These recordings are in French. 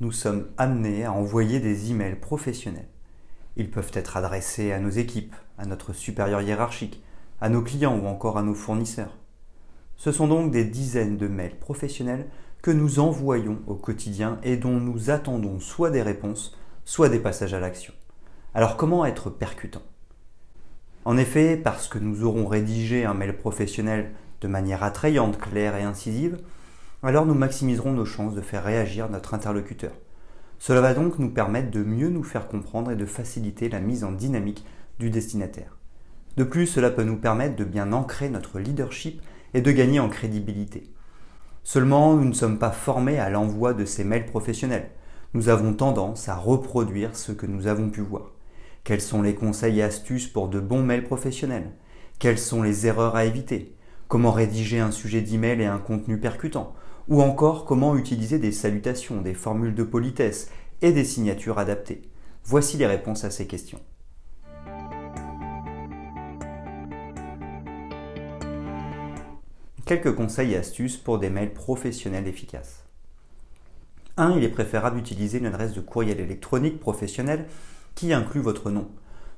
nous sommes amenés à envoyer des emails professionnels. Ils peuvent être adressés à nos équipes, à notre supérieur hiérarchique, à nos clients ou encore à nos fournisseurs. Ce sont donc des dizaines de mails professionnels que nous envoyons au quotidien et dont nous attendons soit des réponses, soit des passages à l'action. Alors comment être percutant? En effet, parce que nous aurons rédigé un mail professionnel de manière attrayante, claire et incisive, alors nous maximiserons nos chances de faire réagir notre interlocuteur. Cela va donc nous permettre de mieux nous faire comprendre et de faciliter la mise en dynamique du destinataire. De plus, cela peut nous permettre de bien ancrer notre leadership et de gagner en crédibilité. Seulement, nous ne sommes pas formés à l'envoi de ces mails professionnels. Nous avons tendance à reproduire ce que nous avons pu voir. Quels sont les conseils et astuces pour de bons mails professionnels? Quelles sont les erreurs à éviter? Comment rédiger un sujet d'email et un contenu percutant? Ou encore comment utiliser des salutations, des formules de politesse et des signatures adaptées? Voici les réponses à ces questions. Quelques conseils et astuces pour des mails professionnels efficaces. 1. Il est préférable d'utiliser une adresse de courriel électronique professionnelle qui inclut votre nom.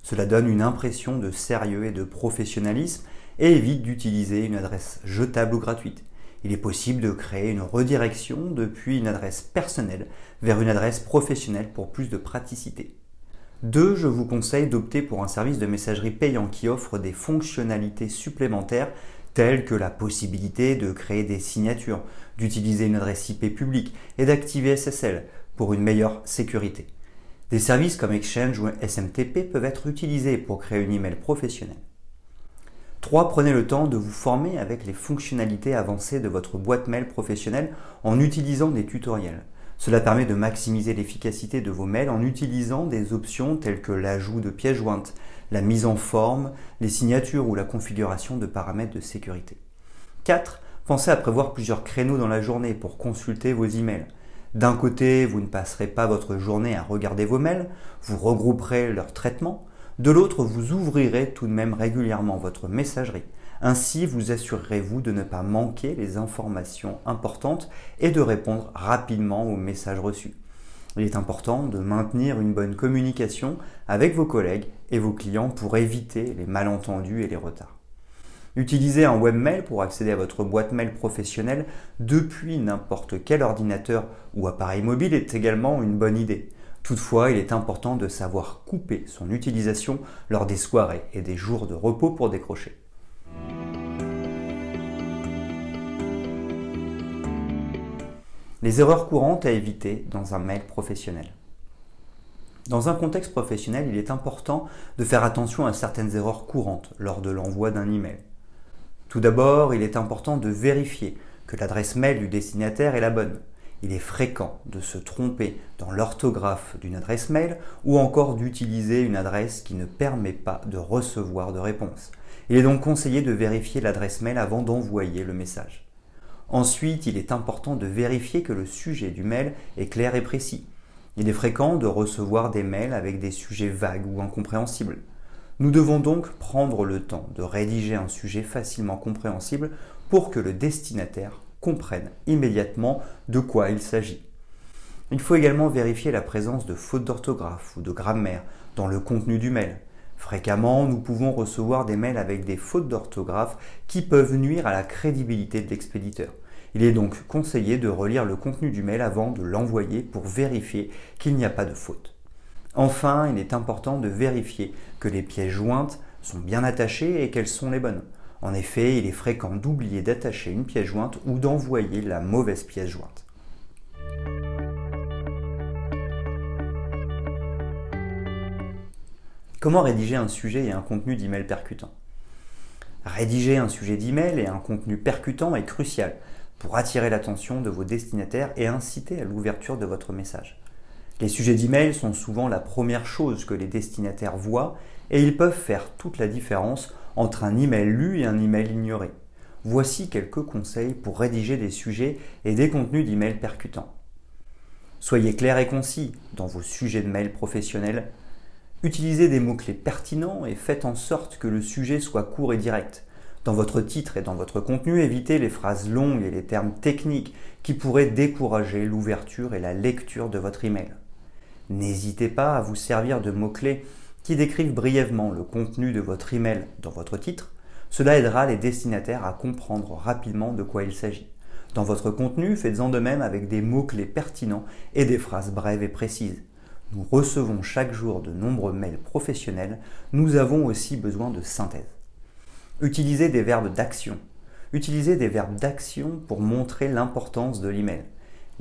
Cela donne une impression de sérieux et de professionnalisme et évite d'utiliser une adresse jetable ou gratuite il est possible de créer une redirection depuis une adresse personnelle vers une adresse professionnelle pour plus de praticité. 2. Je vous conseille d'opter pour un service de messagerie payant qui offre des fonctionnalités supplémentaires telles que la possibilité de créer des signatures, d'utiliser une adresse IP publique et d'activer SSL pour une meilleure sécurité. Des services comme Exchange ou SMTP peuvent être utilisés pour créer une email professionnelle. 3. Prenez le temps de vous former avec les fonctionnalités avancées de votre boîte mail professionnelle en utilisant des tutoriels. Cela permet de maximiser l'efficacité de vos mails en utilisant des options telles que l'ajout de pièces jointes, la mise en forme, les signatures ou la configuration de paramètres de sécurité. 4. Pensez à prévoir plusieurs créneaux dans la journée pour consulter vos emails. D'un côté, vous ne passerez pas votre journée à regarder vos mails, vous regrouperez leur traitement, de l'autre, vous ouvrirez tout de même régulièrement votre messagerie. Ainsi, vous assurerez-vous de ne pas manquer les informations importantes et de répondre rapidement aux messages reçus. Il est important de maintenir une bonne communication avec vos collègues et vos clients pour éviter les malentendus et les retards. Utiliser un webmail pour accéder à votre boîte mail professionnelle depuis n'importe quel ordinateur ou appareil mobile est également une bonne idée. Toutefois, il est important de savoir couper son utilisation lors des soirées et des jours de repos pour décrocher. Les erreurs courantes à éviter dans un mail professionnel. Dans un contexte professionnel, il est important de faire attention à certaines erreurs courantes lors de l'envoi d'un email. Tout d'abord, il est important de vérifier que l'adresse mail du destinataire est la bonne il est fréquent de se tromper dans l'orthographe d'une adresse mail ou encore d'utiliser une adresse qui ne permet pas de recevoir de réponse. Il est donc conseillé de vérifier l'adresse mail avant d'envoyer le message. Ensuite, il est important de vérifier que le sujet du mail est clair et précis. Il est fréquent de recevoir des mails avec des sujets vagues ou incompréhensibles. Nous devons donc prendre le temps de rédiger un sujet facilement compréhensible pour que le destinataire comprennent immédiatement de quoi il s'agit. Il faut également vérifier la présence de fautes d'orthographe ou de grammaire dans le contenu du mail. Fréquemment, nous pouvons recevoir des mails avec des fautes d'orthographe qui peuvent nuire à la crédibilité de l'expéditeur. Il est donc conseillé de relire le contenu du mail avant de l'envoyer pour vérifier qu'il n'y a pas de faute. Enfin, il est important de vérifier que les pièces jointes sont bien attachées et qu'elles sont les bonnes. En effet, il est fréquent d'oublier d'attacher une pièce jointe ou d'envoyer la mauvaise pièce jointe. Comment rédiger un sujet et un contenu d'email percutant? Rédiger un sujet d'email et un contenu percutant est crucial pour attirer l'attention de vos destinataires et inciter à l'ouverture de votre message. Les sujets d'email sont souvent la première chose que les destinataires voient et ils peuvent faire toute la différence entre un email lu et un email ignoré. Voici quelques conseils pour rédiger des sujets et des contenus d'email percutants. Soyez clair et concis dans vos sujets de mail professionnels. Utilisez des mots-clés pertinents et faites en sorte que le sujet soit court et direct. Dans votre titre et dans votre contenu, évitez les phrases longues et les termes techniques qui pourraient décourager l'ouverture et la lecture de votre email. N'hésitez pas à vous servir de mots-clés qui décrivent brièvement le contenu de votre email dans votre titre. Cela aidera les destinataires à comprendre rapidement de quoi il s'agit. Dans votre contenu, faites-en de même avec des mots-clés pertinents et des phrases brèves et précises. Nous recevons chaque jour de nombreux mails professionnels, nous avons aussi besoin de synthèse. Utilisez des verbes d'action. Utilisez des verbes d'action pour montrer l'importance de l'email.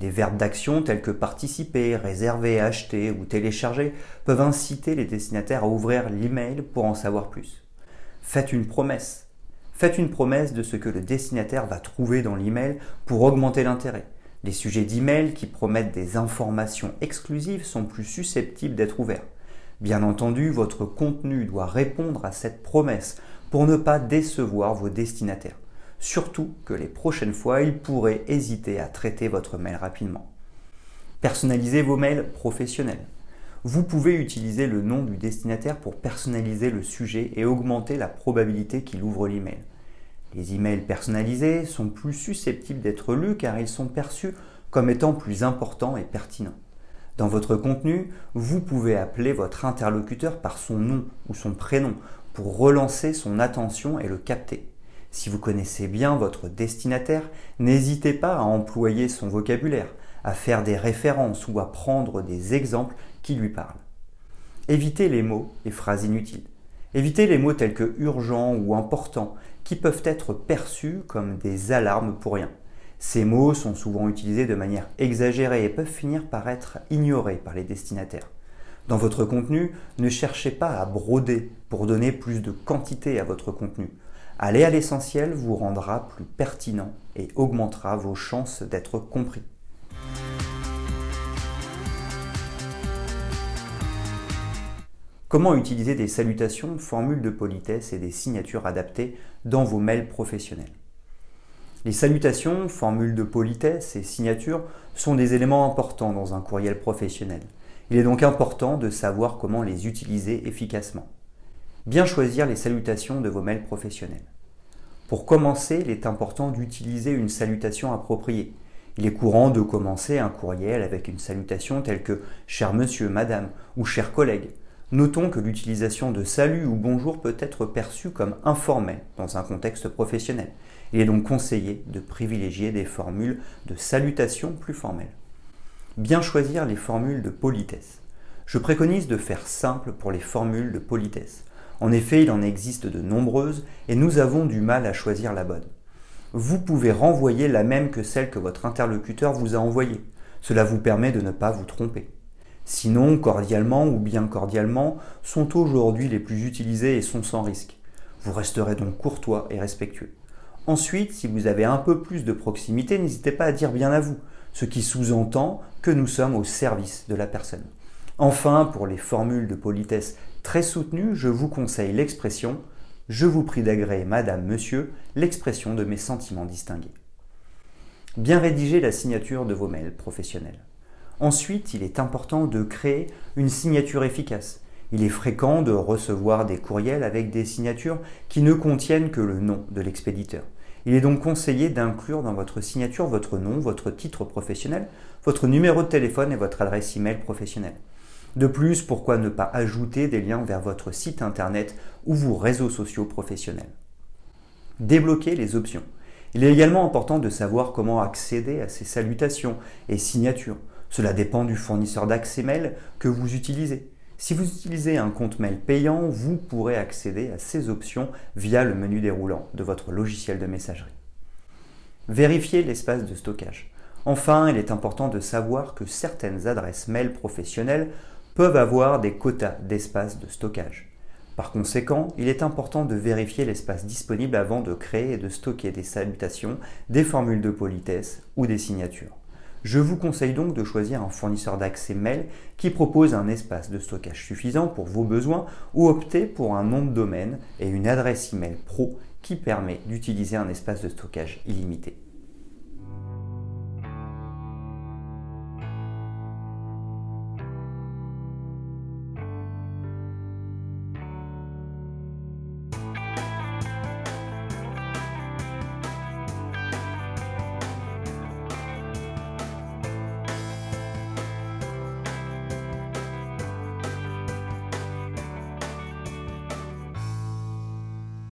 Les verbes d'action tels que participer, réserver, acheter ou télécharger peuvent inciter les destinataires à ouvrir l'email pour en savoir plus. Faites une promesse. Faites une promesse de ce que le destinataire va trouver dans l'email pour augmenter l'intérêt. Les sujets d'email qui promettent des informations exclusives sont plus susceptibles d'être ouverts. Bien entendu, votre contenu doit répondre à cette promesse pour ne pas décevoir vos destinataires. Surtout que les prochaines fois, ils pourraient hésiter à traiter votre mail rapidement. Personnalisez vos mails professionnels. Vous pouvez utiliser le nom du destinataire pour personnaliser le sujet et augmenter la probabilité qu'il ouvre l'email. Les emails personnalisés sont plus susceptibles d'être lus car ils sont perçus comme étant plus importants et pertinents. Dans votre contenu, vous pouvez appeler votre interlocuteur par son nom ou son prénom pour relancer son attention et le capter. Si vous connaissez bien votre destinataire, n'hésitez pas à employer son vocabulaire, à faire des références ou à prendre des exemples qui lui parlent. Évitez les mots et phrases inutiles. Évitez les mots tels que urgent ou important qui peuvent être perçus comme des alarmes pour rien. Ces mots sont souvent utilisés de manière exagérée et peuvent finir par être ignorés par les destinataires. Dans votre contenu, ne cherchez pas à broder pour donner plus de quantité à votre contenu. Aller à l'essentiel vous rendra plus pertinent et augmentera vos chances d'être compris. Comment utiliser des salutations, formules de politesse et des signatures adaptées dans vos mails professionnels? Les salutations, formules de politesse et signatures sont des éléments importants dans un courriel professionnel. Il est donc important de savoir comment les utiliser efficacement. Bien choisir les salutations de vos mails professionnels. Pour commencer, il est important d'utiliser une salutation appropriée. Il est courant de commencer un courriel avec une salutation telle que cher monsieur, madame ou cher collègue Notons que l'utilisation de salut ou bonjour peut être perçue comme informelle dans un contexte professionnel. Il est donc conseillé de privilégier des formules de salutation plus formelles. Bien choisir les formules de politesse. Je préconise de faire simple pour les formules de politesse. En effet, il en existe de nombreuses et nous avons du mal à choisir la bonne. Vous pouvez renvoyer la même que celle que votre interlocuteur vous a envoyée. Cela vous permet de ne pas vous tromper. Sinon, cordialement ou bien cordialement sont aujourd'hui les plus utilisés et sont sans risque. Vous resterez donc courtois et respectueux. Ensuite, si vous avez un peu plus de proximité, n'hésitez pas à dire bien à vous, ce qui sous-entend que nous sommes au service de la personne. Enfin, pour les formules de politesse très soutenues, je vous conseille l'expression Je vous prie d'agréer, madame, monsieur, l'expression de mes sentiments distingués. Bien rédiger la signature de vos mails professionnels. Ensuite, il est important de créer une signature efficace. Il est fréquent de recevoir des courriels avec des signatures qui ne contiennent que le nom de l'expéditeur. Il est donc conseillé d'inclure dans votre signature votre nom, votre titre professionnel, votre numéro de téléphone et votre adresse email professionnelle. De plus, pourquoi ne pas ajouter des liens vers votre site internet ou vos réseaux sociaux professionnels? Débloquer les options. Il est également important de savoir comment accéder à ces salutations et signatures. Cela dépend du fournisseur d'accès mail que vous utilisez. Si vous utilisez un compte mail payant, vous pourrez accéder à ces options via le menu déroulant de votre logiciel de messagerie. Vérifiez l'espace de stockage. Enfin, il est important de savoir que certaines adresses mail professionnelles peuvent avoir des quotas d'espace de stockage. Par conséquent, il est important de vérifier l'espace disponible avant de créer et de stocker des salutations, des formules de politesse ou des signatures. Je vous conseille donc de choisir un fournisseur d'accès mail qui propose un espace de stockage suffisant pour vos besoins ou opter pour un nom de domaine et une adresse email pro qui permet d'utiliser un espace de stockage illimité.